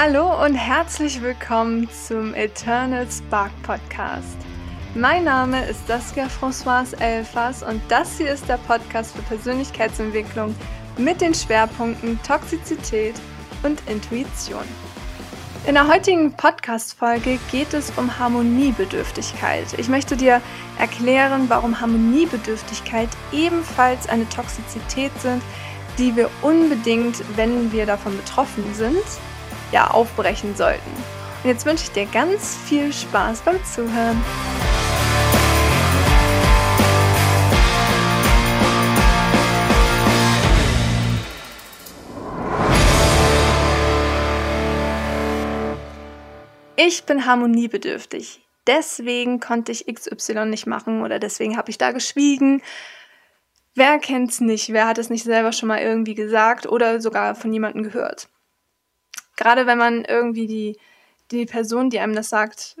Hallo und herzlich willkommen zum Eternal Spark Podcast. Mein Name ist Saskia Françoise Elfers und das hier ist der Podcast für Persönlichkeitsentwicklung mit den Schwerpunkten Toxizität und Intuition. In der heutigen Podcast-Folge geht es um Harmoniebedürftigkeit. Ich möchte dir erklären, warum Harmoniebedürftigkeit ebenfalls eine Toxizität sind, die wir unbedingt, wenn wir davon betroffen sind, ja aufbrechen sollten. Und jetzt wünsche ich dir ganz viel Spaß beim Zuhören. Ich bin harmoniebedürftig. Deswegen konnte ich XY nicht machen oder deswegen habe ich da geschwiegen. Wer kennt's nicht? Wer hat es nicht selber schon mal irgendwie gesagt oder sogar von jemandem gehört? Gerade wenn man irgendwie die, die Person, die einem das sagt,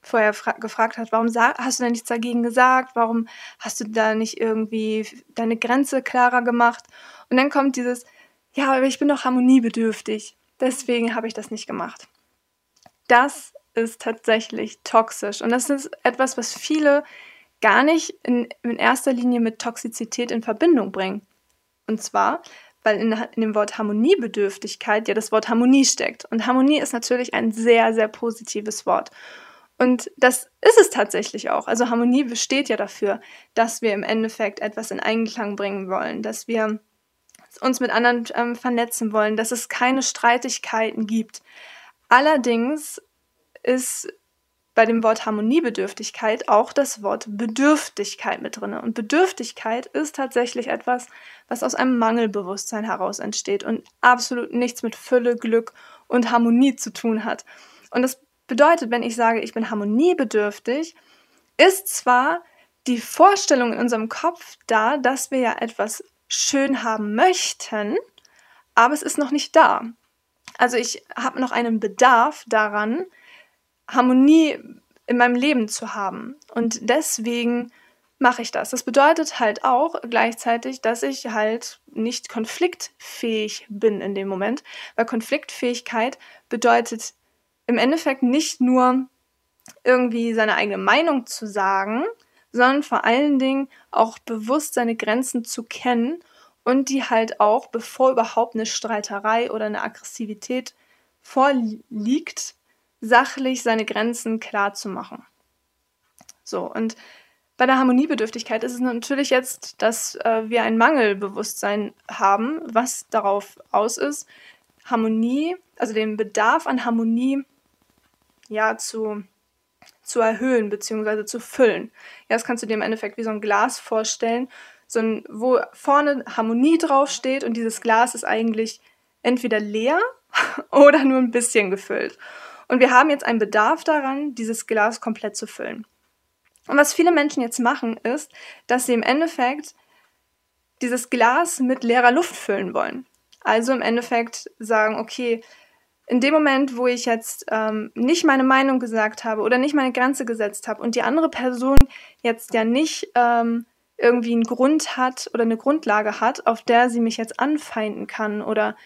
vorher gefragt hat, warum hast du denn nichts dagegen gesagt? Warum hast du da nicht irgendwie deine Grenze klarer gemacht? Und dann kommt dieses, ja, aber ich bin doch harmoniebedürftig. Deswegen habe ich das nicht gemacht. Das ist tatsächlich toxisch. Und das ist etwas, was viele gar nicht in, in erster Linie mit Toxizität in Verbindung bringen. Und zwar, weil in, in, dem Wort Harmoniebedürftigkeit ja das Wort Harmonie steckt. Und Harmonie ist natürlich ein sehr, sehr positives Wort. Und das ist es tatsächlich auch. Also Harmonie besteht ja dafür, dass wir im Endeffekt etwas in Einklang bringen wollen, dass wir uns mit anderen ähm, vernetzen wollen, dass es keine Streitigkeiten gibt. Allerdings ist bei dem Wort Harmoniebedürftigkeit auch das Wort Bedürftigkeit mit drin. Und Bedürftigkeit ist tatsächlich etwas, was aus einem Mangelbewusstsein heraus entsteht und absolut nichts mit Fülle, Glück und Harmonie zu tun hat. Und das bedeutet, wenn ich sage, ich bin harmoniebedürftig, ist zwar die Vorstellung in unserem Kopf da, dass wir ja etwas schön haben möchten, aber es ist noch nicht da. Also ich habe noch einen Bedarf daran, Harmonie in meinem Leben zu haben. Und deswegen mache ich das. Das bedeutet halt auch gleichzeitig, dass ich halt nicht konfliktfähig bin in dem Moment, weil Konfliktfähigkeit bedeutet im Endeffekt nicht nur irgendwie seine eigene Meinung zu sagen, sondern vor allen Dingen auch bewusst seine Grenzen zu kennen und die halt auch, bevor überhaupt eine Streiterei oder eine Aggressivität vorliegt, sachlich seine Grenzen klar zu machen. So, und bei der Harmoniebedürftigkeit ist es natürlich jetzt, dass äh, wir ein Mangelbewusstsein haben, was darauf aus ist, Harmonie, also den Bedarf an Harmonie ja zu, zu erhöhen bzw. zu füllen. Ja, das kannst du dir im Endeffekt wie so ein Glas vorstellen, so ein, wo vorne Harmonie draufsteht und dieses Glas ist eigentlich entweder leer oder nur ein bisschen gefüllt. Und wir haben jetzt einen Bedarf daran, dieses Glas komplett zu füllen. Und was viele Menschen jetzt machen, ist, dass sie im Endeffekt dieses Glas mit leerer Luft füllen wollen. Also im Endeffekt sagen, okay, in dem Moment, wo ich jetzt ähm, nicht meine Meinung gesagt habe oder nicht meine Grenze gesetzt habe und die andere Person jetzt ja nicht ähm, irgendwie einen Grund hat oder eine Grundlage hat, auf der sie mich jetzt anfeinden kann oder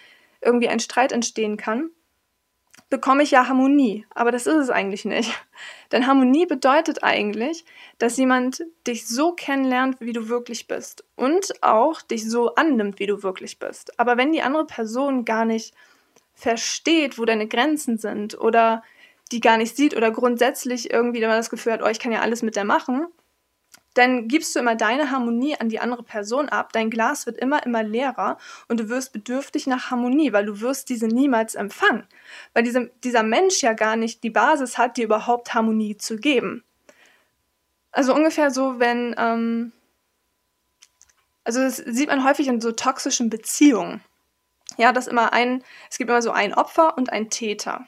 irgendwie ein Streit entstehen kann, bekomme ich ja Harmonie. Aber das ist es eigentlich nicht. Denn Harmonie bedeutet eigentlich, dass jemand dich so kennenlernt, wie du wirklich bist. Und auch dich so annimmt, wie du wirklich bist. Aber wenn die andere Person gar nicht versteht, wo deine Grenzen sind oder die gar nicht sieht oder grundsätzlich irgendwie immer das Gefühl hat, oh, ich kann ja alles mit der machen, dann gibst du immer deine Harmonie an die andere Person ab. Dein Glas wird immer, immer leerer und du wirst bedürftig nach Harmonie, weil du wirst diese niemals empfangen. Weil diese, dieser Mensch ja gar nicht die Basis hat, dir überhaupt Harmonie zu geben. Also ungefähr so, wenn, ähm, also das sieht man häufig in so toxischen Beziehungen. Ja, dass immer ein, es gibt immer so ein Opfer und ein Täter.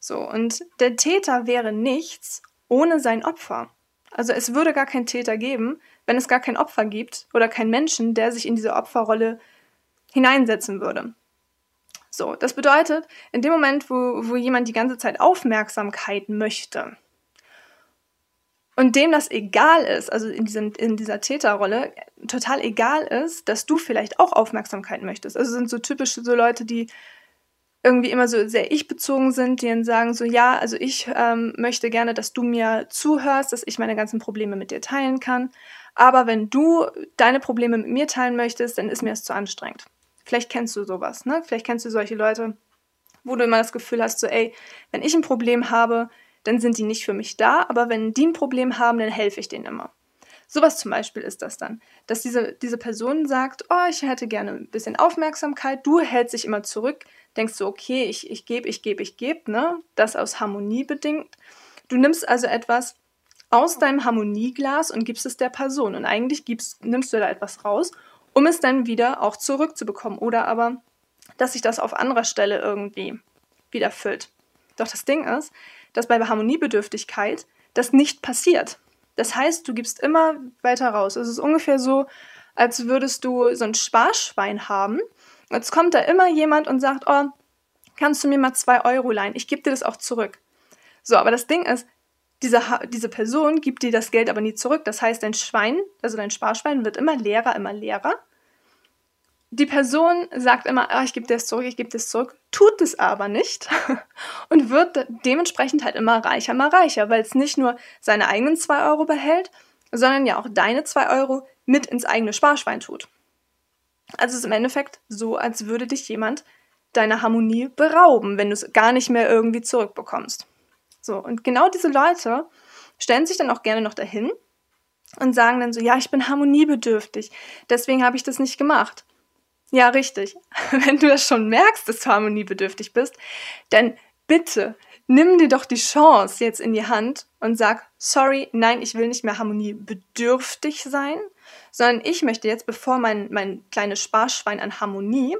So, und der Täter wäre nichts ohne sein Opfer. Also es würde gar keinen Täter geben, wenn es gar kein Opfer gibt oder keinen Menschen, der sich in diese Opferrolle hineinsetzen würde. So, das bedeutet, in dem Moment, wo, wo jemand die ganze Zeit Aufmerksamkeit möchte und dem das egal ist, also in, diesem, in dieser Täterrolle total egal ist, dass du vielleicht auch Aufmerksamkeit möchtest. Also sind so typisch so Leute, die irgendwie immer so sehr ich-bezogen sind, die dann sagen so, ja, also ich ähm, möchte gerne, dass du mir zuhörst, dass ich meine ganzen Probleme mit dir teilen kann. Aber wenn du deine Probleme mit mir teilen möchtest, dann ist mir es zu anstrengend. Vielleicht kennst du sowas, ne? Vielleicht kennst du solche Leute, wo du immer das Gefühl hast, so, ey, wenn ich ein Problem habe, dann sind die nicht für mich da, aber wenn die ein Problem haben, dann helfe ich denen immer. Sowas zum Beispiel ist das dann, dass diese, diese Person sagt, oh, ich hätte gerne ein bisschen Aufmerksamkeit, du hältst dich immer zurück, denkst du, okay, ich, gebe, ich gebe, ich gebe, ne? Das aus Harmonie bedingt. Du nimmst also etwas aus deinem Harmonieglas und gibst es der Person. Und eigentlich gibst, nimmst du da etwas raus, um es dann wieder auch zurückzubekommen. Oder aber, dass sich das auf anderer Stelle irgendwie wieder füllt. Doch das Ding ist, dass bei Harmoniebedürftigkeit das nicht passiert. Das heißt, du gibst immer weiter raus. Es ist ungefähr so, als würdest du so ein Sparschwein haben. Jetzt kommt da immer jemand und sagt, oh, kannst du mir mal zwei Euro leihen? Ich gebe dir das auch zurück. So, aber das Ding ist, diese, diese Person gibt dir das Geld aber nie zurück. Das heißt, dein Schwein, also dein Sparschwein, wird immer leerer, immer leerer. Die Person sagt immer, ah, ich gebe dir das zurück, ich gebe dir das zurück, tut es aber nicht und wird dementsprechend halt immer reicher, immer reicher, weil es nicht nur seine eigenen 2 Euro behält, sondern ja auch deine 2 Euro mit ins eigene Sparschwein tut. Also es ist im Endeffekt so, als würde dich jemand deiner Harmonie berauben, wenn du es gar nicht mehr irgendwie zurückbekommst. So, und genau diese Leute stellen sich dann auch gerne noch dahin und sagen dann so, ja, ich bin harmoniebedürftig, deswegen habe ich das nicht gemacht. Ja, richtig. Wenn du das schon merkst, dass du harmoniebedürftig bist, dann bitte nimm dir doch die Chance jetzt in die Hand und sag, sorry, nein, ich will nicht mehr harmoniebedürftig sein, sondern ich möchte jetzt, bevor mein, mein kleines Sparschwein an Harmonie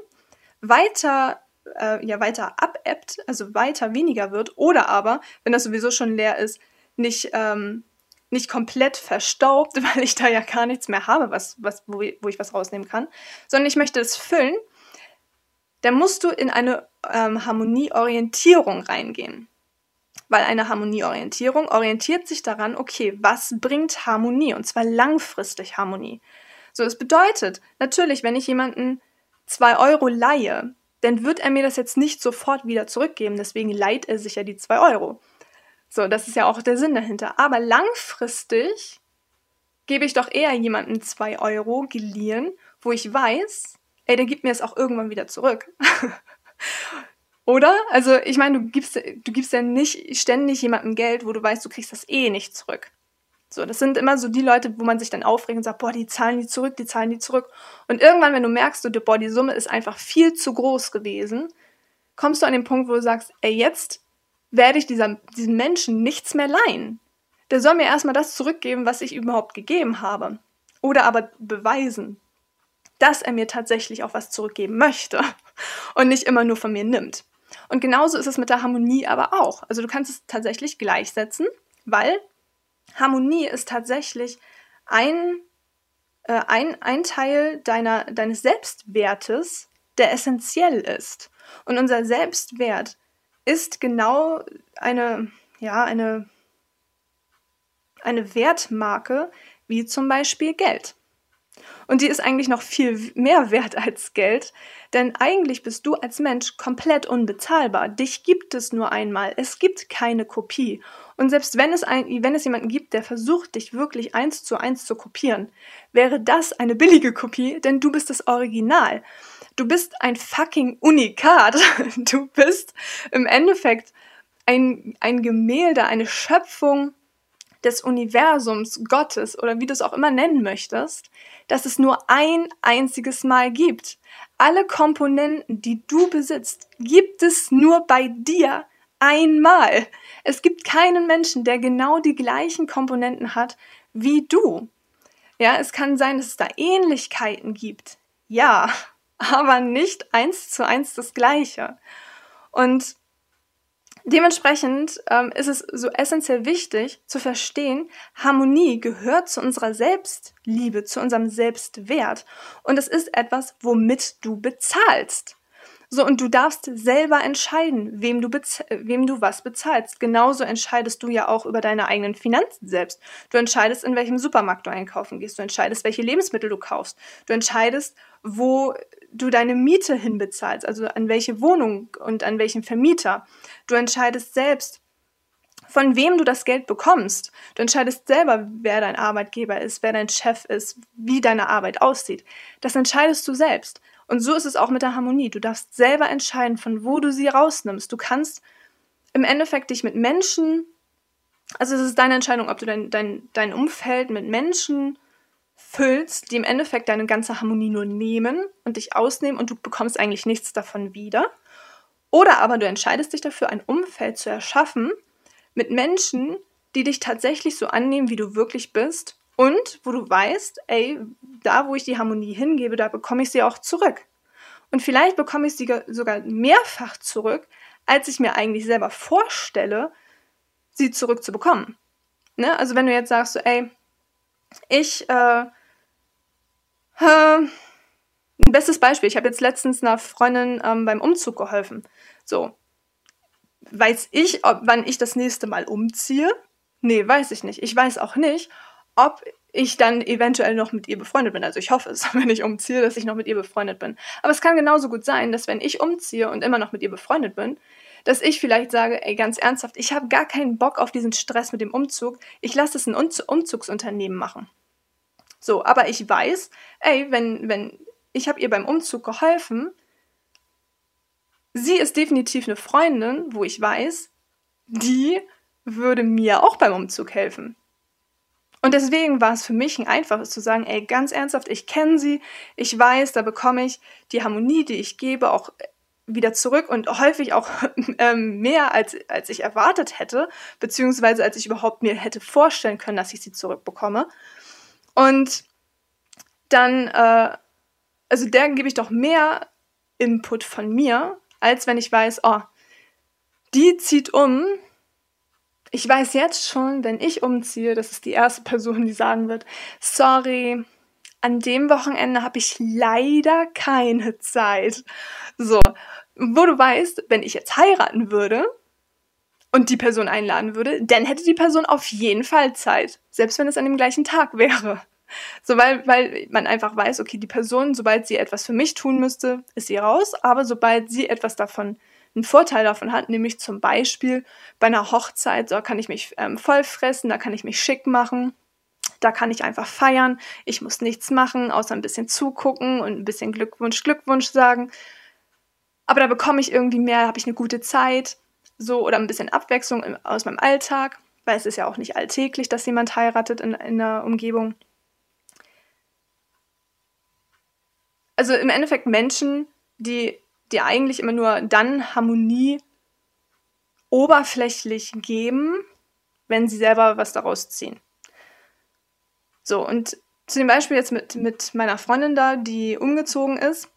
weiter äh, ja weiter abebbt, also weiter weniger wird, oder aber, wenn das sowieso schon leer ist, nicht, ähm, nicht komplett verstaubt, weil ich da ja gar nichts mehr habe, was, was, wo, wo ich was rausnehmen kann, sondern ich möchte es füllen, dann musst du in eine ähm, Harmonieorientierung reingehen. Weil eine Harmonieorientierung orientiert sich daran, okay, was bringt Harmonie? Und zwar langfristig Harmonie. So, das bedeutet, natürlich, wenn ich jemanden zwei Euro leihe, dann wird er mir das jetzt nicht sofort wieder zurückgeben. Deswegen leiht er sich ja die 2 Euro. So, das ist ja auch der Sinn dahinter. Aber langfristig gebe ich doch eher jemandem 2 Euro geliehen, wo ich weiß, ey, der gibt mir es auch irgendwann wieder zurück. Oder? Also, ich meine, du gibst, du gibst ja nicht ständig jemandem Geld, wo du weißt, du kriegst das eh nicht zurück. So, das sind immer so die Leute, wo man sich dann aufregt und sagt, boah, die zahlen die zurück, die zahlen die zurück. Und irgendwann, wenn du merkst, du, boah, die Summe ist einfach viel zu groß gewesen, kommst du an den Punkt, wo du sagst, ey, jetzt werde ich dieser, diesem Menschen nichts mehr leihen. Der soll mir erstmal das zurückgeben, was ich überhaupt gegeben habe. Oder aber beweisen, dass er mir tatsächlich auch was zurückgeben möchte und nicht immer nur von mir nimmt. Und genauso ist es mit der Harmonie aber auch. Also du kannst es tatsächlich gleichsetzen, weil Harmonie ist tatsächlich ein, äh, ein, ein Teil deiner, deines Selbstwertes, der essentiell ist. Und unser Selbstwert ist genau eine, ja, eine, eine Wertmarke, wie zum Beispiel Geld. Und die ist eigentlich noch viel mehr wert als Geld, denn eigentlich bist du als Mensch komplett unbezahlbar. Dich gibt es nur einmal. Es gibt keine Kopie. Und selbst wenn es, ein, wenn es jemanden gibt, der versucht, dich wirklich eins zu eins zu kopieren, wäre das eine billige Kopie, denn du bist das Original. Du bist ein fucking Unikat. Du bist im Endeffekt ein, ein Gemälde, eine Schöpfung des Universums, Gottes oder wie du es auch immer nennen möchtest, dass es nur ein einziges Mal gibt. Alle Komponenten, die du besitzt, gibt es nur bei dir einmal. Es gibt keinen Menschen, der genau die gleichen Komponenten hat wie du. Ja, es kann sein, dass es da Ähnlichkeiten gibt. Ja, aber nicht eins zu eins das Gleiche. Und Dementsprechend ähm, ist es so essentiell wichtig zu verstehen, Harmonie gehört zu unserer Selbstliebe, zu unserem Selbstwert. Und es ist etwas, womit du bezahlst. So, und du darfst selber entscheiden, wem du, wem du was bezahlst. Genauso entscheidest du ja auch über deine eigenen Finanzen selbst. Du entscheidest, in welchem Supermarkt du einkaufen gehst. Du entscheidest, welche Lebensmittel du kaufst. Du entscheidest, wo du deine Miete hinbezahlst, also an welche Wohnung und an welchen Vermieter. Du entscheidest selbst, von wem du das Geld bekommst. Du entscheidest selber, wer dein Arbeitgeber ist, wer dein Chef ist, wie deine Arbeit aussieht. Das entscheidest du selbst. Und so ist es auch mit der Harmonie. Du darfst selber entscheiden, von wo du sie rausnimmst. Du kannst im Endeffekt dich mit Menschen, also es ist deine Entscheidung, ob du dein, dein, dein Umfeld mit Menschen füllst, die im Endeffekt deine ganze Harmonie nur nehmen und dich ausnehmen und du bekommst eigentlich nichts davon wieder. Oder aber du entscheidest dich dafür, ein Umfeld zu erschaffen mit Menschen, die dich tatsächlich so annehmen, wie du wirklich bist und wo du weißt, ey, da wo ich die Harmonie hingebe, da bekomme ich sie auch zurück. Und vielleicht bekomme ich sie sogar mehrfach zurück, als ich mir eigentlich selber vorstelle, sie zurückzubekommen. Ne? Also wenn du jetzt sagst, so, ey, ich, äh, äh, ein bestes Beispiel, ich habe jetzt letztens einer Freundin ähm, beim Umzug geholfen. So, weiß ich, ob, wann ich das nächste Mal umziehe? Nee, weiß ich nicht. Ich weiß auch nicht, ob ich dann eventuell noch mit ihr befreundet bin. Also ich hoffe es, wenn ich umziehe, dass ich noch mit ihr befreundet bin. Aber es kann genauso gut sein, dass wenn ich umziehe und immer noch mit ihr befreundet bin, dass ich vielleicht sage, ey, ganz ernsthaft, ich habe gar keinen Bock auf diesen Stress mit dem Umzug. Ich lasse es ein Umzugsunternehmen machen. So, aber ich weiß, ey, wenn, wenn, ich habe ihr beim Umzug geholfen, sie ist definitiv eine Freundin, wo ich weiß, die würde mir auch beim Umzug helfen. Und deswegen war es für mich ein einfaches zu sagen, ey, ganz ernsthaft, ich kenne sie, ich weiß, da bekomme ich die Harmonie, die ich gebe, auch wieder zurück und häufig auch ähm, mehr, als, als ich erwartet hätte, beziehungsweise als ich überhaupt mir hätte vorstellen können, dass ich sie zurückbekomme. Und dann, äh, also der gebe ich doch mehr Input von mir, als wenn ich weiß, oh, die zieht um, ich weiß jetzt schon, wenn ich umziehe, das ist die erste Person, die sagen wird, sorry, an dem Wochenende habe ich leider keine Zeit. So, wo du weißt, wenn ich jetzt heiraten würde und die Person einladen würde, dann hätte die Person auf jeden Fall Zeit, selbst wenn es an dem gleichen Tag wäre. So, weil, weil man einfach weiß, okay, die Person, sobald sie etwas für mich tun müsste, ist sie raus, aber sobald sie etwas davon einen Vorteil davon hat, nämlich zum Beispiel bei einer Hochzeit, da kann ich mich ähm, voll fressen, da kann ich mich schick machen, da kann ich einfach feiern, ich muss nichts machen, außer ein bisschen zugucken und ein bisschen Glückwunsch, Glückwunsch sagen. Aber da bekomme ich irgendwie mehr, habe ich eine gute Zeit, so oder ein bisschen Abwechslung aus meinem Alltag, weil es ist ja auch nicht alltäglich, dass jemand heiratet in, in der Umgebung. Also im Endeffekt Menschen, die die eigentlich immer nur dann Harmonie oberflächlich geben, wenn sie selber was daraus ziehen. So, und zu dem Beispiel jetzt mit, mit meiner Freundin da, die umgezogen ist,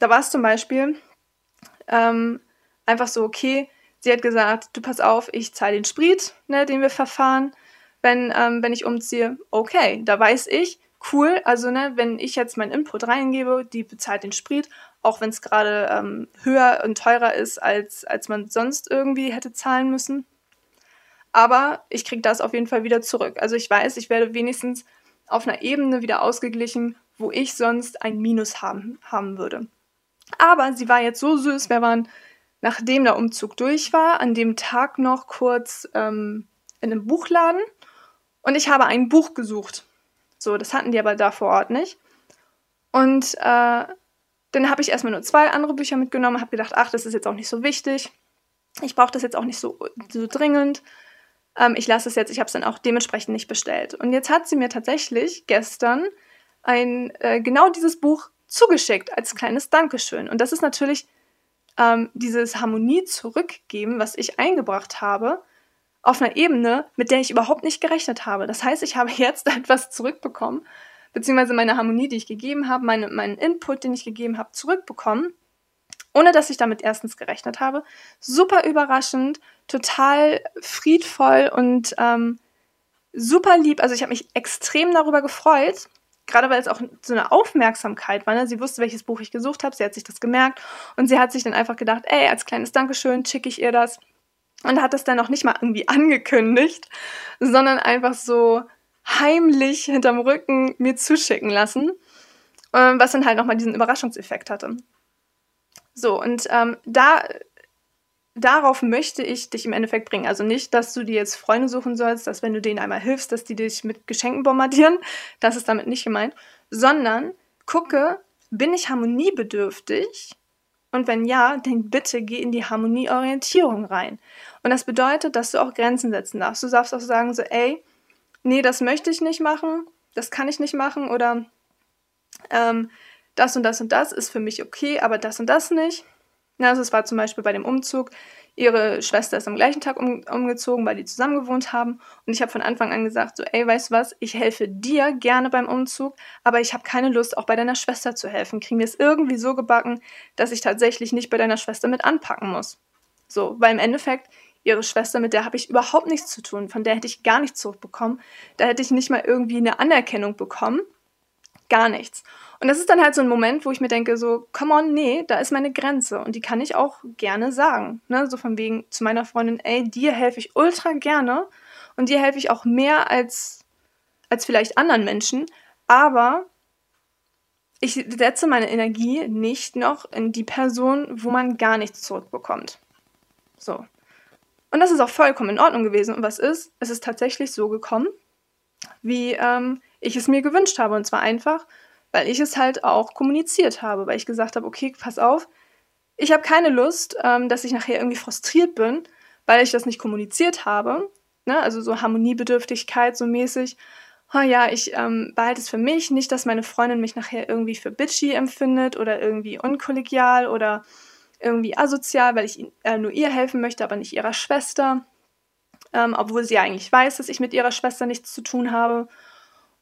da war es zum Beispiel ähm, einfach so, okay, sie hat gesagt, du pass auf, ich zahle den Sprit, ne, den wir verfahren, wenn, ähm, wenn ich umziehe. Okay, da weiß ich, cool, also ne, wenn ich jetzt meinen Input reingebe, die bezahlt den Sprit, auch wenn es gerade ähm, höher und teurer ist, als, als man sonst irgendwie hätte zahlen müssen. Aber ich kriege das auf jeden Fall wieder zurück. Also ich weiß, ich werde wenigstens auf einer Ebene wieder ausgeglichen, wo ich sonst ein Minus haben, haben würde. Aber sie war jetzt so süß, wir waren, nachdem der Umzug durch war, an dem Tag noch kurz ähm, in einem Buchladen und ich habe ein Buch gesucht. So, das hatten die aber da vor Ort nicht. Und äh, dann habe ich erstmal nur zwei andere Bücher mitgenommen, habe gedacht, ach, das ist jetzt auch nicht so wichtig. Ich brauche das jetzt auch nicht so, so dringend. Ähm, ich lasse es jetzt, ich habe es dann auch dementsprechend nicht bestellt. Und jetzt hat sie mir tatsächlich gestern ein äh, genau dieses Buch zugeschickt als kleines Dankeschön. Und das ist natürlich ähm, dieses Harmonie zurückgeben, was ich eingebracht habe, auf einer Ebene, mit der ich überhaupt nicht gerechnet habe. Das heißt, ich habe jetzt etwas zurückbekommen, beziehungsweise meine Harmonie, die ich gegeben habe, meine, meinen Input, den ich gegeben habe, zurückbekommen, ohne dass ich damit erstens gerechnet habe. Super überraschend, total friedvoll und ähm, super lieb. Also ich habe mich extrem darüber gefreut. gerade weil es auch so eine Aufmerksamkeit war. Ne? Sie wusste, welches Buch ich gesucht habe, sie hat sich das gemerkt und sie hat sich dann einfach gedacht, ey, als kleines Dankeschön schicke ich ihr das. Und hat das dann auch nicht mal irgendwie angekündigt, sondern einfach so heimlich hinterm Rücken mir zuschicken lassen, ähm, was dann halt nochmal diesen Überraschungseffekt hatte. So, und ähm, da darauf möchte ich dich im Endeffekt bringen. Also nicht, dass du dir jetzt Freunde suchen sollst, dass wenn du denen einmal hilfst, dass die dich mit Geschenken bombardieren. Das ist damit nicht gemeint. Sondern gucke, bin ich harmoniebedürftig? Und wenn ja, dann bitte geh in die Harmonieorientierung rein. Und das bedeutet, dass du auch Grenzen setzen darfst. Du darfst auch sagen so, ey, nee, das möchte ich nicht machen, das kann ich nicht machen oder ähm, das und das und das ist für mich okay, aber das und das nicht. Also es war zum Beispiel bei dem Umzug, ihre Schwester ist am gleichen Tag um, umgezogen, weil die zusammen gewohnt haben. Und ich habe von Anfang an gesagt, so, ey, weißt du was, ich helfe dir gerne beim Umzug, aber ich habe keine Lust, auch bei deiner Schwester zu helfen. Kriegen wir es irgendwie so gebacken, dass ich tatsächlich nicht bei deiner Schwester mit anpacken muss. So, weil im Endeffekt, ihre Schwester, mit der habe ich überhaupt nichts zu tun, von der hätte ich gar nichts zurückbekommen. Da hätte ich nicht mal irgendwie eine Anerkennung bekommen. Gar nichts. Und das ist dann halt so ein Moment, wo ich mir denke, so, come on, nee, da ist meine Grenze. Und die kann ich auch gerne sagen. Ne? So von wegen zu meiner Freundin, ey, dir helfe ich ultra gerne. Und dir helfe ich auch mehr als, als vielleicht anderen Menschen. Aber ich setze meine Energie nicht noch in die Person, wo man gar nichts zurückbekommt. So. Und das ist auch vollkommen in Ordnung gewesen. Und was ist? Es ist tatsächlich so gekommen, wie ähm, ich es mir gewünscht habe. Und zwar einfach, weil ich es halt auch kommuniziert habe, weil ich gesagt habe, okay, pass auf, ich habe keine Lust, ähm, dass ich nachher irgendwie frustriert bin, weil ich das nicht kommuniziert habe. Ne? Also so Harmoniebedürftigkeit so mäßig. Oh ja, ich ähm, behalte es für mich, nicht, dass meine Freundin mich nachher irgendwie für bitchy empfindet oder irgendwie unkollegial oder irgendwie asozial, weil ich äh, nur ihr helfen möchte, aber nicht ihrer Schwester. Ähm, obwohl sie ja eigentlich weiß, dass ich mit ihrer Schwester nichts zu tun habe.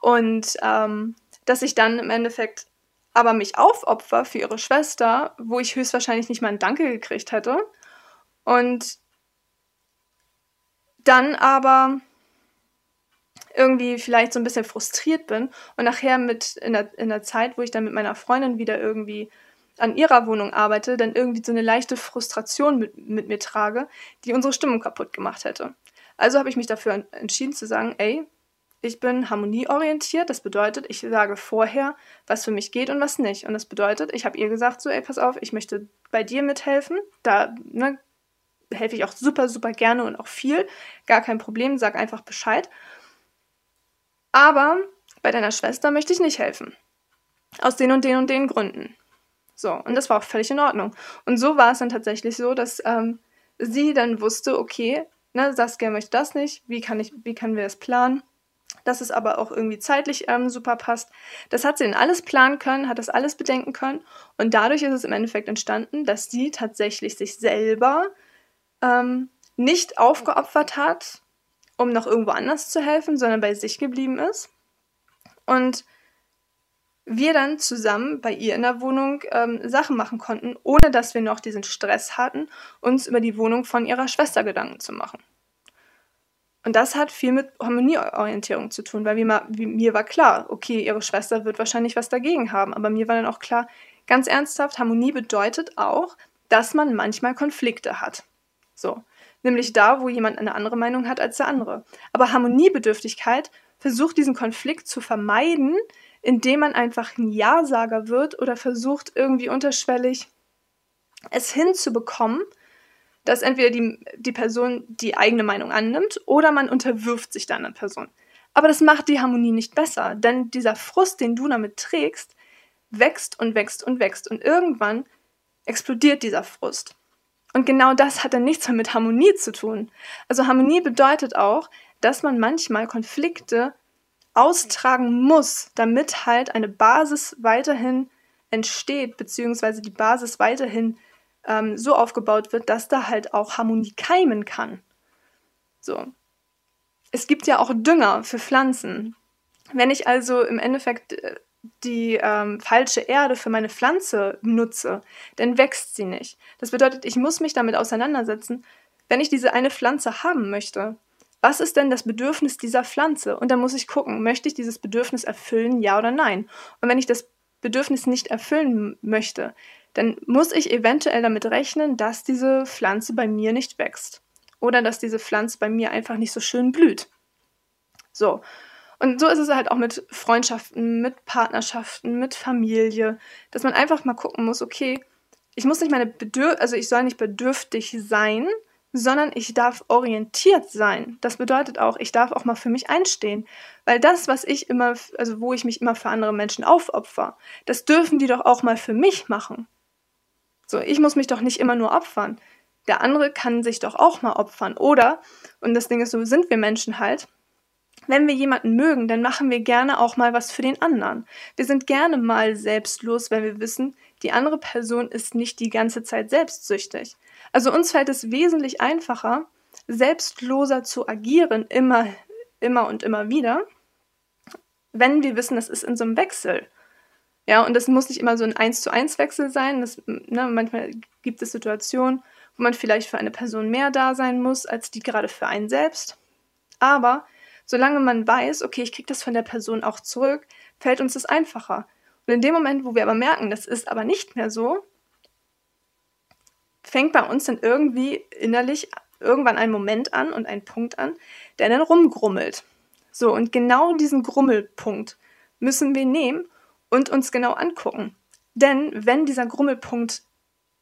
Und ähm, dass ich dann im Endeffekt aber mich aufopfer für ihre Schwester, wo ich höchstwahrscheinlich nicht mal ein Danke gekriegt hätte. Und dann aber irgendwie vielleicht so ein bisschen frustriert bin und nachher mit in der, in der Zeit, wo ich dann mit meiner Freundin wieder irgendwie an ihrer Wohnung arbeite, dann irgendwie so eine leichte Frustration mit, mit mir trage, die unsere Stimmung kaputt gemacht hätte. Also habe ich mich dafür entschieden zu sagen, ey, ich bin harmonieorientiert. Das bedeutet, ich sage vorher, was für mich geht und was nicht. Und das bedeutet, ich habe ihr gesagt, so, ey, pass auf, ich möchte bei dir mithelfen. Da ne, helfe ich auch super, super gerne und auch viel. Gar kein Problem, sag einfach Bescheid. Aber bei deiner Schwester möchte ich nicht helfen. Aus den und den und den Gründen. So, und das war auch völlig in Ordnung. Und so war es dann tatsächlich so, dass ähm, sie dann wusste, okay, ne, Saskia möchte das nicht, wie kann ich, wie können wir das planen? Dass es aber auch irgendwie zeitlich ähm, super passt. Das hat sie dann alles planen können, hat das alles bedenken können und dadurch ist es im Endeffekt entstanden, dass sie tatsächlich sich selber ähm, nicht aufgeopfert hat, um noch irgendwo anders zu helfen, sondern bei sich geblieben ist. Und wir dann zusammen bei ihr in der Wohnung ähm, Sachen machen konnten, ohne dass wir noch diesen Stress hatten, uns über die Wohnung von ihrer Schwester Gedanken zu machen. Und das hat viel mit Harmonieorientierung zu tun, weil mir, war klar, okay, ihre Schwester wird wahrscheinlich was dagegen haben. Aber mir war dann auch klar, ganz ernsthaft, Harmonie bedeutet auch, dass man manchmal Konflikte hat. So. Nämlich da, wo jemand eine andere Meinung hat als der andere. Aber Harmoniebedürftigkeit versucht diesen Konflikt zu vermeiden, indem man einfach ein Ja-Sager wird oder versucht irgendwie unterschwellig es hinzubekommen, dass entweder die, die Person die eigene Meinung annimmt oder man unterwirft sich der anderen Person. Aber das macht die Harmonie nicht besser, denn dieser Frust, den du damit trägst, wächst und wächst und wächst und irgendwann explodiert dieser Frust. Und genau das hat dann nichts mehr mit Harmonie zu tun. Also Harmonie bedeutet auch, dass man manchmal Konflikte austragen muss, damit halt eine Basis weiterhin entsteht, beziehungsweise die Basis weiterhin ähm, so aufgebaut wird, dass da halt auch Harmonie keimen kann. So. Es gibt ja auch Dünger für Pflanzen. Wenn ich also im Endeffekt äh, die ähm, falsche Erde für meine Pflanze nutze, dann wächst sie nicht. Das bedeutet, ich muss mich damit auseinandersetzen, wenn ich diese eine Pflanze haben möchte, was ist denn das Bedürfnis dieser Pflanze? Und dann muss ich gucken, möchte ich dieses Bedürfnis erfüllen, ja oder nein? Und wenn ich das Bedürfnis nicht erfüllen möchte, dann muss ich eventuell damit rechnen, dass diese Pflanze bei mir nicht wächst. Oder dass diese Pflanze bei mir einfach nicht so schön blüht. So. Und so ist es halt auch mit Freundschaften, mit Partnerschaften, mit Familie, dass man einfach mal gucken muss, okay, ich muss nicht meine Bedürf also ich soll nicht bedürftig sein, sondern ich darf orientiert sein. Das bedeutet auch, ich darf auch mal für mich einstehen. Weil das, was ich immer, also wo ich mich immer für andere Menschen aufopfer, das dürfen die doch auch mal für mich machen. So, ich muss mich doch nicht immer nur opfern. Der andere kann sich doch auch mal opfern. Oder, und das Ding ist, so sind wir Menschen halt, wenn wir jemanden mögen, dann machen wir gerne auch mal was für den anderen. Wir sind gerne mal selbstlos, wenn wir wissen, die andere Person ist nicht die ganze Zeit selbstsüchtig. Also uns fällt es wesentlich einfacher, selbstloser zu agieren, immer, immer und immer wieder, wenn wir wissen, das ist in so einem Wechsel. Ja, und das muss nicht immer so ein Eins zu eins Wechsel sein. Das, ne, manchmal gibt es Situationen, wo man vielleicht für eine Person mehr da sein muss, als die gerade für einen selbst. Aber solange man weiß, okay, ich kriege das von der Person auch zurück, fällt uns das einfacher. Und in dem Moment, wo wir aber merken, das ist aber nicht mehr so, fängt bei uns dann irgendwie innerlich irgendwann ein Moment an und ein Punkt an, der dann rumgrummelt. So, und genau diesen Grummelpunkt müssen wir nehmen und uns genau angucken. Denn wenn dieser Grummelpunkt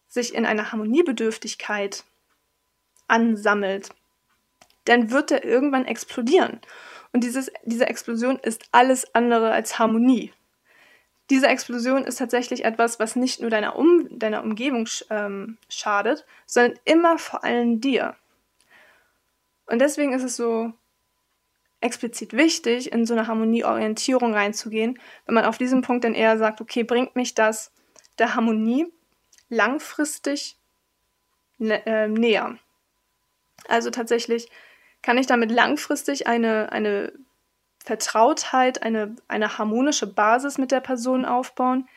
sich in einer Harmoniebedürftigkeit ansammelt, dann wird er irgendwann explodieren. Und dieses, diese Explosion ist alles andere als Harmonie diese Explosion ist tatsächlich etwas, was nicht nur deiner, um deiner Umgebung ähm, schadet, sondern immer vor allem dir. Und deswegen ist es so explizit wichtig, in so eine Harmonieorientierung reinzugehen, wenn man auf diesem Punkt dann eher sagt, okay, bringt mich das der Harmonie langfristig äh, näher. Also tatsächlich kann ich damit langfristig eine, eine Vertrautheit, eine, eine harmonische Basis mit der Person aufbauen,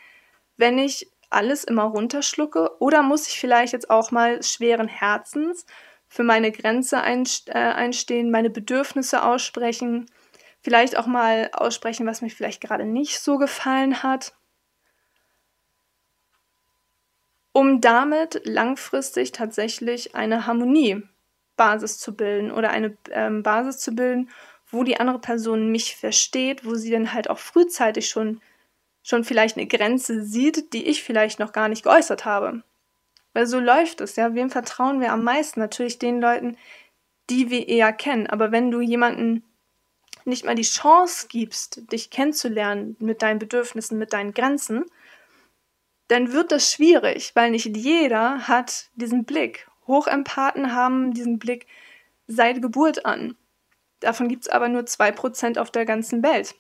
wenn ich alles immer runterschlucke? Oder muss ich vielleicht jetzt auch mal schweren Herzens für meine Grenze äh, einstehen, meine Bedürfnisse aussprechen, vielleicht auch mal aussprechen, was mir vielleicht gerade nicht so gefallen hat, um damit langfristig tatsächlich eine Harmoniebasis zu bilden oder eine ähm, Basis zu bilden, wo die andere Person mich versteht, wo sie dann halt auch frühzeitig schon, schon vielleicht eine Grenze sieht, die ich vielleicht noch gar nicht geäußert habe. Weil so läuft es, ja. Wem vertrauen wir am meisten? Natürlich den Leuten, die wir eher kennen. Aber wenn du jemanden nicht mal die Chance gibst, dich kennenzulernen mit deinen Bedürfnissen, mit deinen Grenzen, dann wird das schwierig, weil nicht jeder hat diesen Blick. Hochempathen haben diesen Blick seit Geburt an. Davon gibt es aber nur 2% auf der ganzen Welt.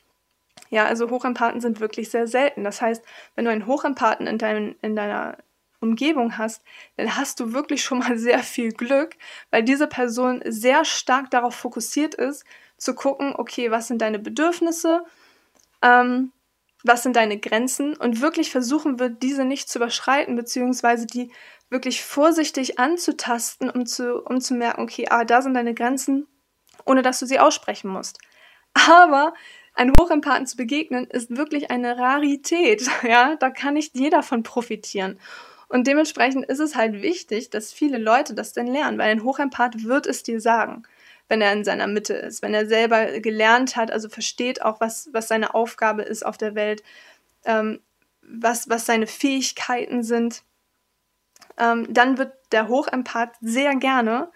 Ja, also Hochempathen sind wirklich sehr selten. Das heißt, wenn du einen Hochempathen in, dein, in deiner Umgebung hast, dann hast du wirklich schon mal sehr viel Glück, weil diese Person sehr stark darauf fokussiert ist, zu gucken, okay, was sind deine Bedürfnisse, ähm, was sind deine Grenzen und wirklich versuchen wird, diese nicht zu überschreiten, beziehungsweise die wirklich vorsichtig anzutasten, um zu, um zu merken, okay, ah, da sind deine Grenzen, ohne dass du sie aussprechen musst. Aber ein Hochempathen zu begegnen, ist wirklich eine Rarität. Ja, da kann nicht jeder von profitieren. Und dementsprechend ist es halt wichtig, dass viele Leute das denn lernen, weil ein Hochempath wird es dir sagen, wenn er in seiner Mitte ist, wenn er selber gelernt hat, also versteht auch, was, was seine Aufgabe ist auf der Welt, ähm, was, was seine Fähigkeiten sind, ähm, dann wird der Hochempath sehr gerne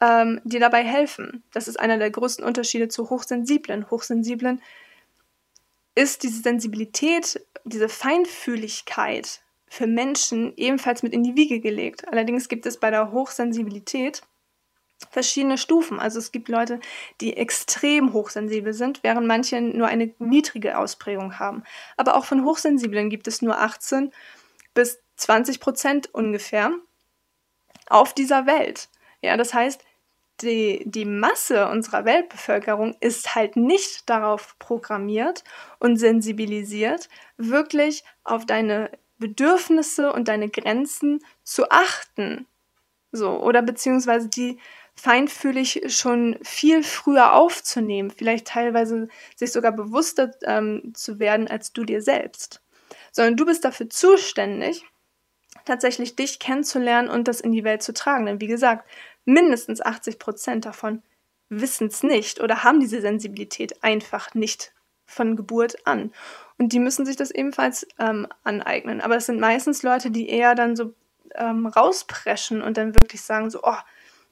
ähm, dir dabei helfen. Das ist einer der größten Unterschiede zu Hochsensiblen. Hochsensiblen ist diese Sensibilität, diese Feinfühligkeit für Menschen ebenfalls mit in die Wiege gelegt. Allerdings gibt es bei der Hochsensibilität verschiedene Stufen. Also es gibt Leute, die extrem hochsensibel sind, während manche nur eine niedrige Ausprägung haben. Aber auch von Hochsensiblen gibt es nur 18 bis 20 Prozent ungefähr auf dieser Welt. Ja, das heißt, die, die Masse unserer Weltbevölkerung ist halt nicht darauf programmiert und sensibilisiert, wirklich auf deine Bedürfnisse und deine Grenzen zu achten. So, oder beziehungsweise die feinfühlig schon viel früher aufzunehmen, vielleicht teilweise sich sogar bewusster ähm, zu werden als du dir selbst. Sondern du bist dafür zuständig, tatsächlich dich kennenzulernen und das in die Welt zu tragen. Denn wie gesagt, mindestens 80 Prozent davon wissen es nicht oder haben diese Sensibilität einfach nicht von Geburt an. Und die müssen sich das ebenfalls ähm, aneignen. Aber es sind meistens Leute, die eher dann so ähm, rauspreschen und dann wirklich sagen so, oh,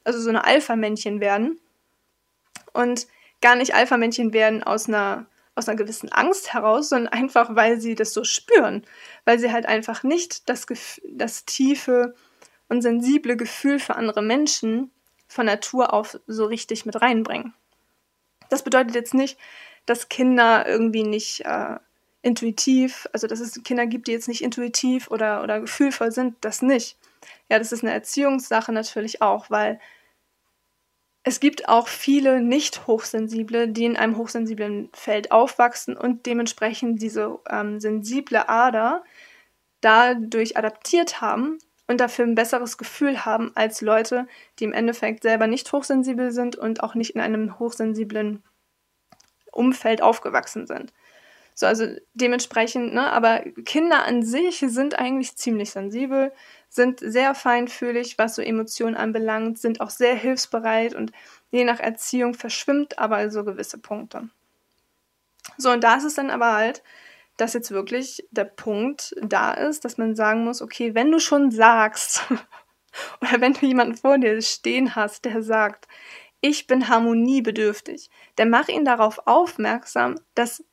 also so eine Alpha-Männchen werden. Und gar nicht Alpha-Männchen werden aus einer, aus einer gewissen Angst heraus, sondern einfach, weil sie das so spüren. Weil sie halt einfach nicht das, das tiefe und sensible Gefühl für andere Menschen von Natur auf so richtig mit reinbringen. Das bedeutet jetzt nicht, dass Kinder irgendwie nicht äh, intuitiv, also dass es Kinder gibt, die jetzt nicht intuitiv oder, oder gefühlvoll sind, das nicht. Ja, das ist eine Erziehungssache natürlich auch, weil es gibt auch viele nicht hochsensible, die in einem hochsensiblen Feld aufwachsen und dementsprechend diese ähm, sensible Ader dadurch adaptiert haben und dafür ein besseres Gefühl haben als Leute, die im Endeffekt selber nicht hochsensibel sind und auch nicht in einem hochsensiblen Umfeld aufgewachsen sind. So, also dementsprechend, ne, aber Kinder an sich sind eigentlich ziemlich sensibel, sind sehr feinfühlig, was so Emotionen anbelangt, sind auch sehr hilfsbereit und je nach Erziehung verschwimmt aber so gewisse Punkte. So, und da ist es dann aber halt, dass jetzt wirklich der Punkt da ist, dass man sagen muss, okay, wenn du schon sagst, oder wenn du jemanden vor dir stehen hast, der sagt, ich bin harmoniebedürftig, dann mach ihn darauf aufmerksam, dass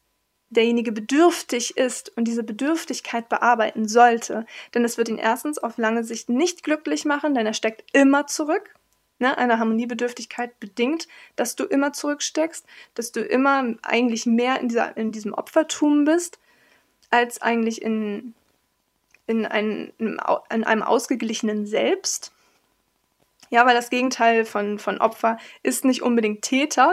derjenige bedürftig ist und diese Bedürftigkeit bearbeiten sollte. Denn es wird ihn erstens auf lange Sicht nicht glücklich machen, denn er steckt immer zurück. Ne? Eine Harmoniebedürftigkeit bedingt, dass du immer zurücksteckst, dass du immer eigentlich mehr in, dieser, in diesem Opfertum bist, als eigentlich in, in, ein, in einem ausgeglichenen Selbst. Ja, weil das Gegenteil von, von Opfer ist nicht unbedingt Täter,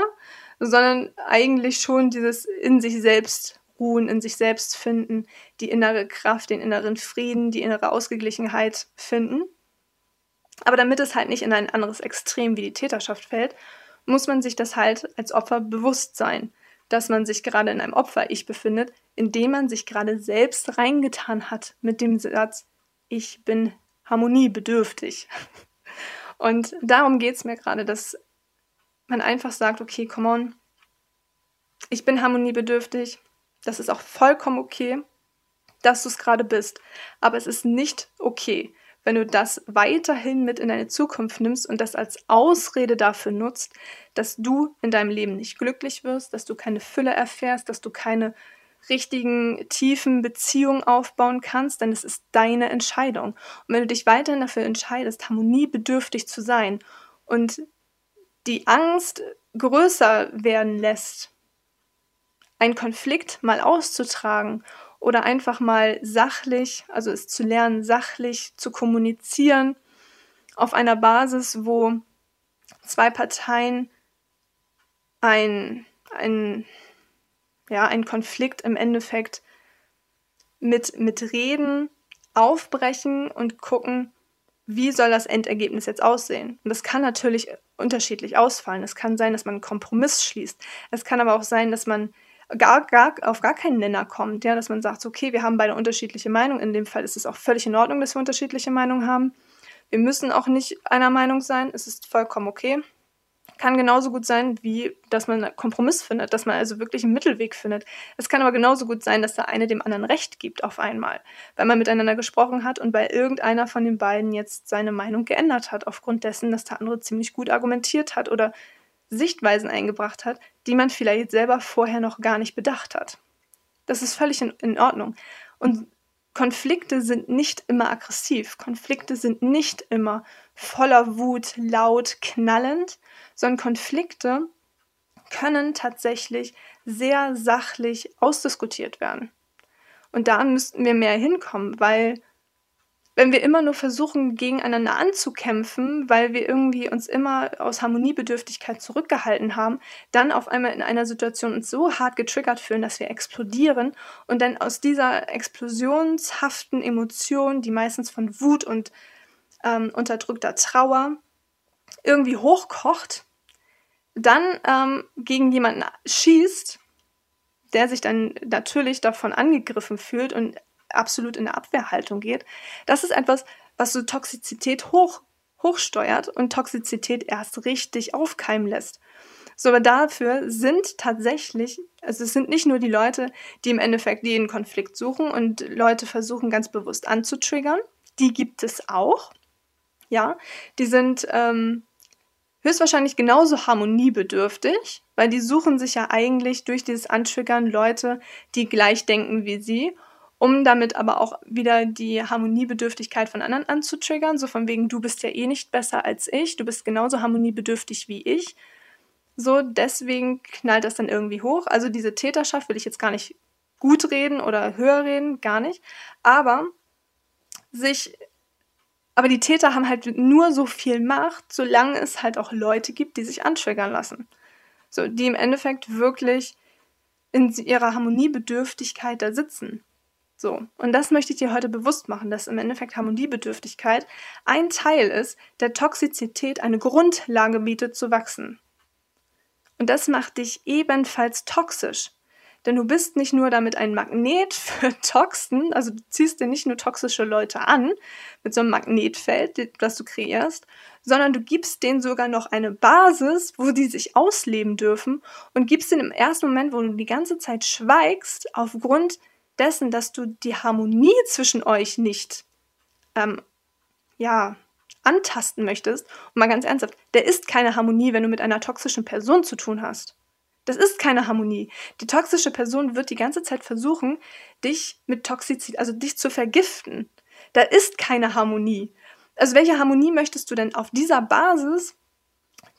sondern eigentlich schon dieses in sich selbst ruhen, in sich selbst finden, die innere Kraft, den inneren Frieden, die innere Ausgeglichenheit finden. Aber damit es halt nicht in ein anderes Extrem wie die Täterschaft fällt, muss man sich das halt als Opfer bewusst sein, dass man sich gerade in einem Opfer-Ich befindet, in dem man sich gerade selbst reingetan hat mit dem Satz, ich bin harmoniebedürftig. Und darum geht es mir gerade, dass man einfach sagt, okay, come on, ich bin harmoniebedürftig, das ist auch vollkommen okay, dass du es gerade bist, aber es ist nicht okay, wenn du das weiterhin mit in deine Zukunft nimmst und das als Ausrede dafür nutzt, dass du in deinem Leben nicht glücklich wirst, dass du keine Fülle erfährst, dass du keine richtigen, tiefen Beziehungen aufbauen kannst, denn es ist deine Entscheidung. Und wenn du dich weiterhin dafür entscheidest, harmoniebedürftig zu sein und die Angst größer werden lässt, einen Konflikt mal auszutragen oder einfach mal sachlich, also es zu lernen, sachlich zu kommunizieren, auf einer Basis, wo zwei Parteien ein, ein, ja, ein Konflikt im Endeffekt mit, mit Reden aufbrechen und gucken, wie soll das Endergebnis jetzt aussehen? Und das kann natürlich unterschiedlich ausfallen. Es kann sein, dass man einen Kompromiss schließt. Es kann aber auch sein, dass man gar, gar, auf gar keinen Nenner kommt, ja, dass man sagt, okay, wir haben beide unterschiedliche Meinungen. In dem Fall ist es auch völlig in Ordnung, dass wir unterschiedliche Meinungen haben. Wir müssen auch nicht einer Meinung sein. Es ist vollkommen okay kann genauso gut sein, wie dass man einen Kompromiss findet, dass man also wirklich einen Mittelweg findet. Es kann aber genauso gut sein, dass der eine dem anderen Recht gibt auf einmal, weil man miteinander gesprochen hat und weil irgendeiner von den beiden jetzt seine Meinung geändert hat, aufgrund dessen, dass der andere ziemlich gut argumentiert hat oder Sichtweisen eingebracht hat, die man vielleicht selber vorher noch gar nicht bedacht hat. Das ist völlig in, in Ordnung. Und Konflikte sind nicht immer aggressiv. Konflikte sind nicht immer voller Wut, laut, knallend, sondern Konflikte können tatsächlich sehr sachlich ausdiskutiert werden. Und da müssten wir mehr hinkommen, weil wenn wir immer nur versuchen, gegeneinander anzukämpfen, weil wir irgendwie uns immer aus Harmoniebedürftigkeit zurückgehalten haben, dann auf einmal in einer Situation uns so hart getriggert fühlen, dass wir explodieren und dann aus dieser explosionshaften Emotion, die meistens von Wut und ähm, unterdrückter Trauer irgendwie hochkocht, dann ähm, gegen jemanden schießt, der sich dann natürlich davon angegriffen fühlt und absolut in eine Abwehrhaltung geht, das ist etwas, was so Toxizität hoch, hochsteuert und Toxizität erst richtig aufkeimen lässt. So, aber dafür sind tatsächlich, also es sind nicht nur die Leute, die im Endeffekt jeden Konflikt suchen und Leute versuchen ganz bewusst anzutriggern. Die gibt es auch. Ja, die sind ähm, höchstwahrscheinlich genauso harmoniebedürftig, weil die suchen sich ja eigentlich durch dieses Antriggern Leute, die gleich denken wie sie, um damit aber auch wieder die Harmoniebedürftigkeit von anderen anzutriggern, so von wegen, du bist ja eh nicht besser als ich, du bist genauso harmoniebedürftig wie ich. So, deswegen knallt das dann irgendwie hoch. Also diese Täterschaft will ich jetzt gar nicht gut reden oder höher reden, gar nicht. Aber sich aber die Täter haben halt nur so viel Macht, solange es halt auch Leute gibt, die sich antriggern lassen. So, die im Endeffekt wirklich in ihrer Harmoniebedürftigkeit da sitzen. So, und das möchte ich dir heute bewusst machen, dass im Endeffekt Harmoniebedürftigkeit ein Teil ist, der Toxizität eine Grundlage bietet zu wachsen. Und das macht dich ebenfalls toxisch. Denn du bist nicht nur damit ein Magnet für Toxen, also du ziehst dir nicht nur toxische Leute an mit so einem Magnetfeld, das du kreierst, sondern du gibst denen sogar noch eine Basis, wo die sich ausleben dürfen und gibst denen im ersten Moment, wo du die ganze Zeit schweigst, aufgrund dessen, dass du die Harmonie zwischen euch nicht ähm, ja, antasten möchtest, und mal ganz ernsthaft, der ist keine Harmonie, wenn du mit einer toxischen Person zu tun hast. Das ist keine Harmonie. Die toxische Person wird die ganze Zeit versuchen, dich mit Toxizität, also dich zu vergiften. Da ist keine Harmonie. Also welche Harmonie möchtest du denn auf dieser Basis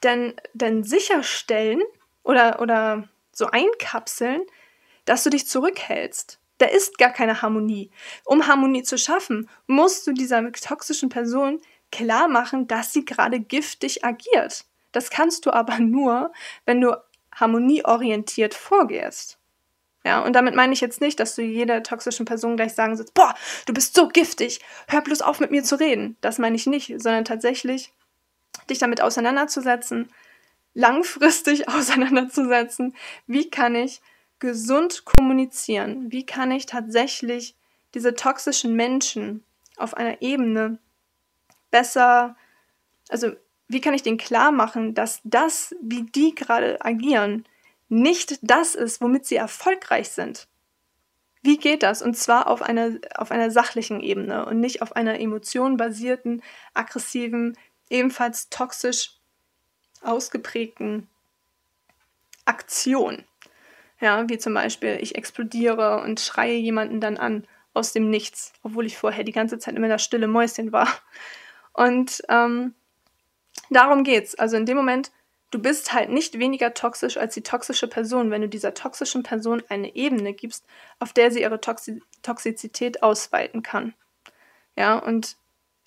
denn, denn sicherstellen oder, oder so einkapseln, dass du dich zurückhältst? Da ist gar keine Harmonie. Um Harmonie zu schaffen, musst du dieser toxischen Person klar machen, dass sie gerade giftig agiert. Das kannst du aber nur, wenn du harmonieorientiert vorgehst. Ja, und damit meine ich jetzt nicht, dass du jeder toxischen Person gleich sagen sollst, boah, du bist so giftig, hör bloß auf mit mir zu reden. Das meine ich nicht, sondern tatsächlich dich damit auseinanderzusetzen, langfristig auseinanderzusetzen, wie kann ich gesund kommunizieren, wie kann ich tatsächlich diese toxischen Menschen auf einer Ebene besser, also wie kann ich denen klar machen, dass das, wie die gerade agieren, nicht das ist, womit sie erfolgreich sind? Wie geht das? Und zwar auf einer, auf einer sachlichen Ebene und nicht auf einer emotionenbasierten, aggressiven, ebenfalls toxisch ausgeprägten Aktion. Ja, wie zum Beispiel, ich explodiere und schreie jemanden dann an aus dem Nichts, obwohl ich vorher die ganze Zeit immer das stille Mäuschen war. Und ähm, Darum geht's. Also in dem Moment, du bist halt nicht weniger toxisch als die toxische Person, wenn du dieser toxischen Person eine Ebene gibst, auf der sie ihre Toxi Toxizität ausweiten kann. Ja, und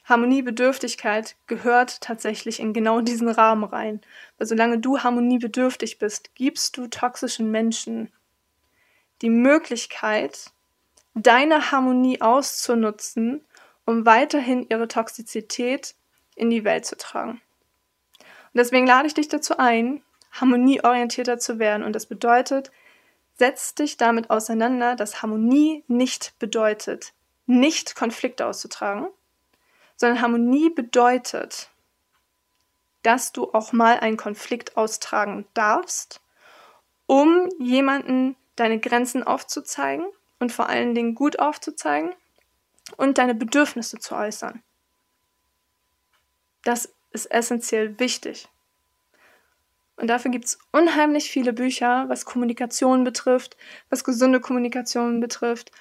Harmoniebedürftigkeit gehört tatsächlich in genau diesen Rahmen rein. Weil solange du harmoniebedürftig bist, gibst du toxischen Menschen die Möglichkeit, deine Harmonie auszunutzen, um weiterhin ihre Toxizität in die Welt zu tragen. Und deswegen lade ich dich dazu ein, harmonieorientierter zu werden. Und das bedeutet, setz dich damit auseinander, dass Harmonie nicht bedeutet, nicht Konflikte auszutragen, sondern Harmonie bedeutet, dass du auch mal einen Konflikt austragen darfst, um jemanden deine Grenzen aufzuzeigen und vor allen Dingen gut aufzuzeigen und deine Bedürfnisse zu äußern. Das ist essentiell wichtig. Und dafür gibt es unheimlich viele Bücher, was Kommunikation betrifft, was gesunde Kommunikation betrifft.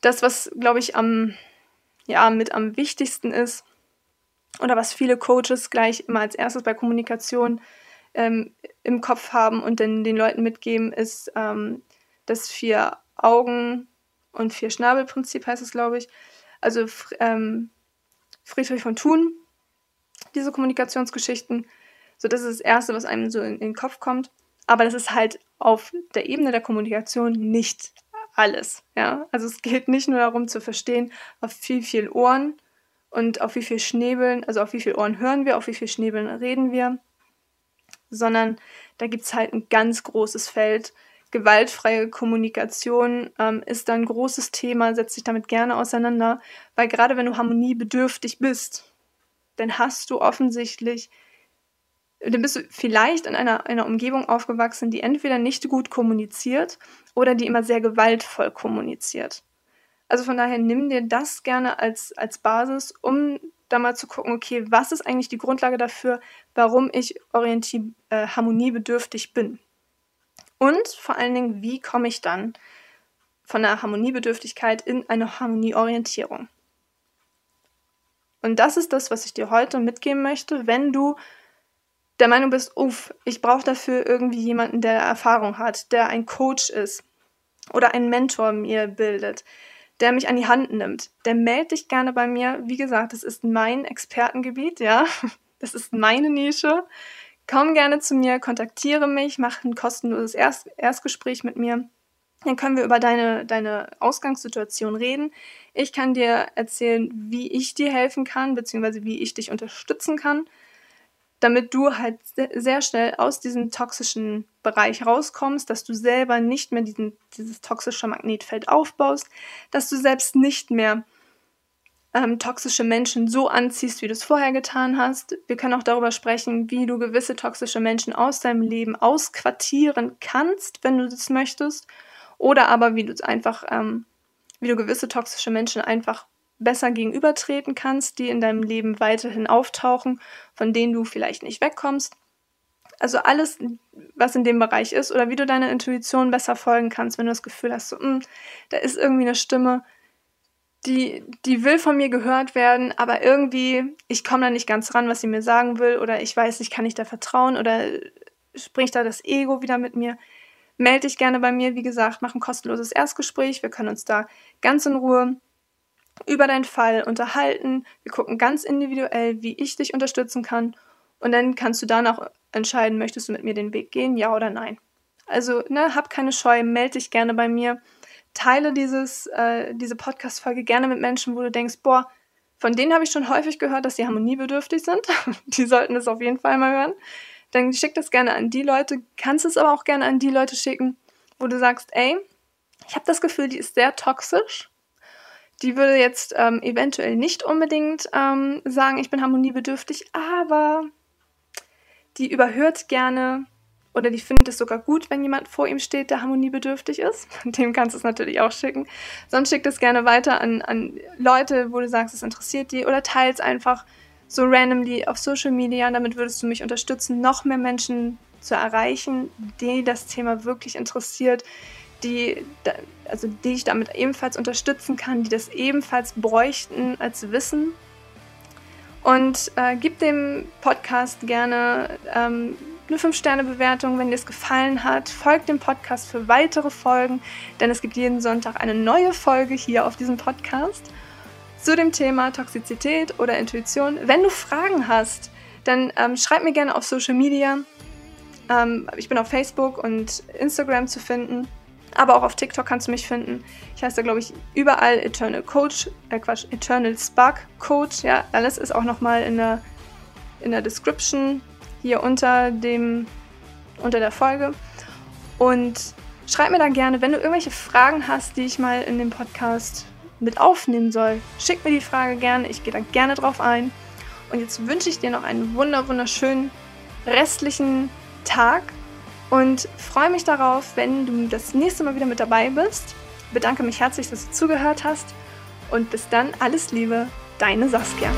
Das, was, glaube ich, am, ja, mit am wichtigsten ist oder was viele Coaches gleich immer als erstes bei Kommunikation ähm, im Kopf haben und den, den Leuten mitgeben, ist ähm, das vier Augen und vier Schnabelprinzip heißt es, glaube ich. Also ähm, Friedrich von Thun diese Kommunikationsgeschichten. So, das ist das Erste, was einem so in, in den Kopf kommt. Aber das ist halt auf der Ebene der Kommunikation nicht alles. Ja? Also es geht nicht nur darum zu verstehen, auf viel, viel Ohren und auf wie viel Schnäbeln, also auf wie viel Ohren hören wir, auf wie viel Schnäbeln reden wir, sondern da gibt es halt ein ganz großes Feld. Gewaltfreie Kommunikation ähm, ist ein großes Thema, setzt sich damit gerne auseinander, weil gerade wenn du harmoniebedürftig bist, dann hast du offensichtlich, dann bist du vielleicht in einer, einer Umgebung aufgewachsen, die entweder nicht gut kommuniziert oder die immer sehr gewaltvoll kommuniziert. Also von daher nimm dir das gerne als, als Basis, um da mal zu gucken, okay, was ist eigentlich die Grundlage dafür, warum ich orientier äh, harmoniebedürftig bin? Und vor allen Dingen, wie komme ich dann von der Harmoniebedürftigkeit in eine Harmonieorientierung? Und das ist das, was ich dir heute mitgeben möchte, wenn du der Meinung bist, uff, ich brauche dafür irgendwie jemanden, der Erfahrung hat, der ein Coach ist oder ein Mentor mir bildet, der mich an die Hand nimmt, der melde dich gerne bei mir. Wie gesagt, das ist mein Expertengebiet, ja. Das ist meine Nische. Komm gerne zu mir, kontaktiere mich, mach ein kostenloses Erst Erstgespräch mit mir. Dann können wir über deine, deine Ausgangssituation reden. Ich kann dir erzählen, wie ich dir helfen kann, beziehungsweise wie ich dich unterstützen kann damit du halt sehr schnell aus diesem toxischen Bereich rauskommst, dass du selber nicht mehr diesen, dieses toxische Magnetfeld aufbaust, dass du selbst nicht mehr ähm, toxische Menschen so anziehst, wie du es vorher getan hast. Wir können auch darüber sprechen, wie du gewisse toxische Menschen aus deinem Leben ausquartieren kannst, wenn du das möchtest, oder aber wie du einfach, ähm, wie du gewisse toxische Menschen einfach besser gegenübertreten kannst, die in deinem Leben weiterhin auftauchen, von denen du vielleicht nicht wegkommst. Also alles, was in dem Bereich ist oder wie du deiner Intuition besser folgen kannst, wenn du das Gefühl hast, so, mh, hm, da ist irgendwie eine Stimme, die, die will von mir gehört werden, aber irgendwie, ich komme da nicht ganz ran, was sie mir sagen will oder ich weiß nicht, kann ich da vertrauen oder spricht da das Ego wieder mit mir. Melde dich gerne bei mir, wie gesagt, mach ein kostenloses Erstgespräch. Wir können uns da ganz in Ruhe über deinen Fall unterhalten. Wir gucken ganz individuell, wie ich dich unterstützen kann. Und dann kannst du danach entscheiden, möchtest du mit mir den Weg gehen, ja oder nein. Also, ne, hab keine Scheu, melde dich gerne bei mir. Teile dieses, äh, diese Podcast-Folge gerne mit Menschen, wo du denkst, boah, von denen habe ich schon häufig gehört, dass sie harmoniebedürftig sind. die sollten es auf jeden Fall mal hören. Dann schick das gerne an die Leute, kannst es aber auch gerne an die Leute schicken, wo du sagst, ey, ich habe das Gefühl, die ist sehr toxisch die würde jetzt ähm, eventuell nicht unbedingt ähm, sagen, ich bin harmoniebedürftig, aber die überhört gerne oder die findet es sogar gut, wenn jemand vor ihm steht, der harmoniebedürftig ist. Dem kannst du es natürlich auch schicken. Sonst schick das gerne weiter an, an Leute, wo du sagst, es interessiert die oder teils einfach so randomly auf Social Media. Damit würdest du mich unterstützen, noch mehr Menschen zu erreichen, die das Thema wirklich interessiert, die, also die ich damit ebenfalls unterstützen kann, die das ebenfalls bräuchten als Wissen. Und äh, gib dem Podcast gerne ähm, eine 5-Sterne-Bewertung, wenn dir es gefallen hat. Folgt dem Podcast für weitere Folgen, denn es gibt jeden Sonntag eine neue Folge hier auf diesem Podcast zu dem Thema Toxizität oder Intuition. Wenn du Fragen hast, dann ähm, schreib mir gerne auf Social Media. Ähm, ich bin auf Facebook und Instagram zu finden. Aber auch auf TikTok kannst du mich finden. Ich heiße da, glaube ich, überall Eternal Coach, äh Quatsch, Eternal Spark Coach. Ja, alles ist auch nochmal in der, in der Description hier unter dem, unter der Folge. Und schreib mir da gerne, wenn du irgendwelche Fragen hast, die ich mal in dem Podcast mit aufnehmen soll. Schick mir die Frage gerne, ich gehe da gerne drauf ein. Und jetzt wünsche ich dir noch einen wunder wunderschönen restlichen Tag und freue mich darauf, wenn du das nächste Mal wieder mit dabei bist. Bedanke mich herzlich, dass du zugehört hast und bis dann alles Liebe, deine Saskia.